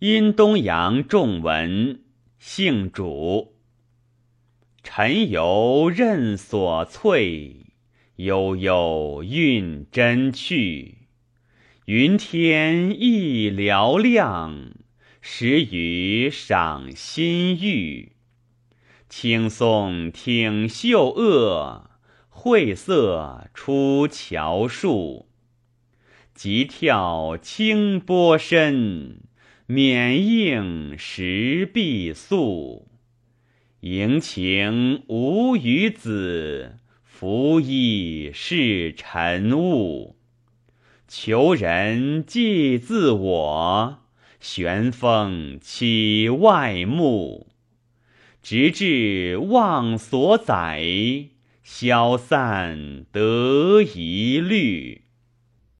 因东阳仲文，姓主。晨游任所萃，悠悠运真趣。云天意嘹亮，时雨赏心玉。青松挺秀萼，晦涩出乔树。急跳清波深，免应石壁素。迎晴无与子，拂衣是晨雾。求人寄自我，玄风起外目。直至忘所载，消散得一虑。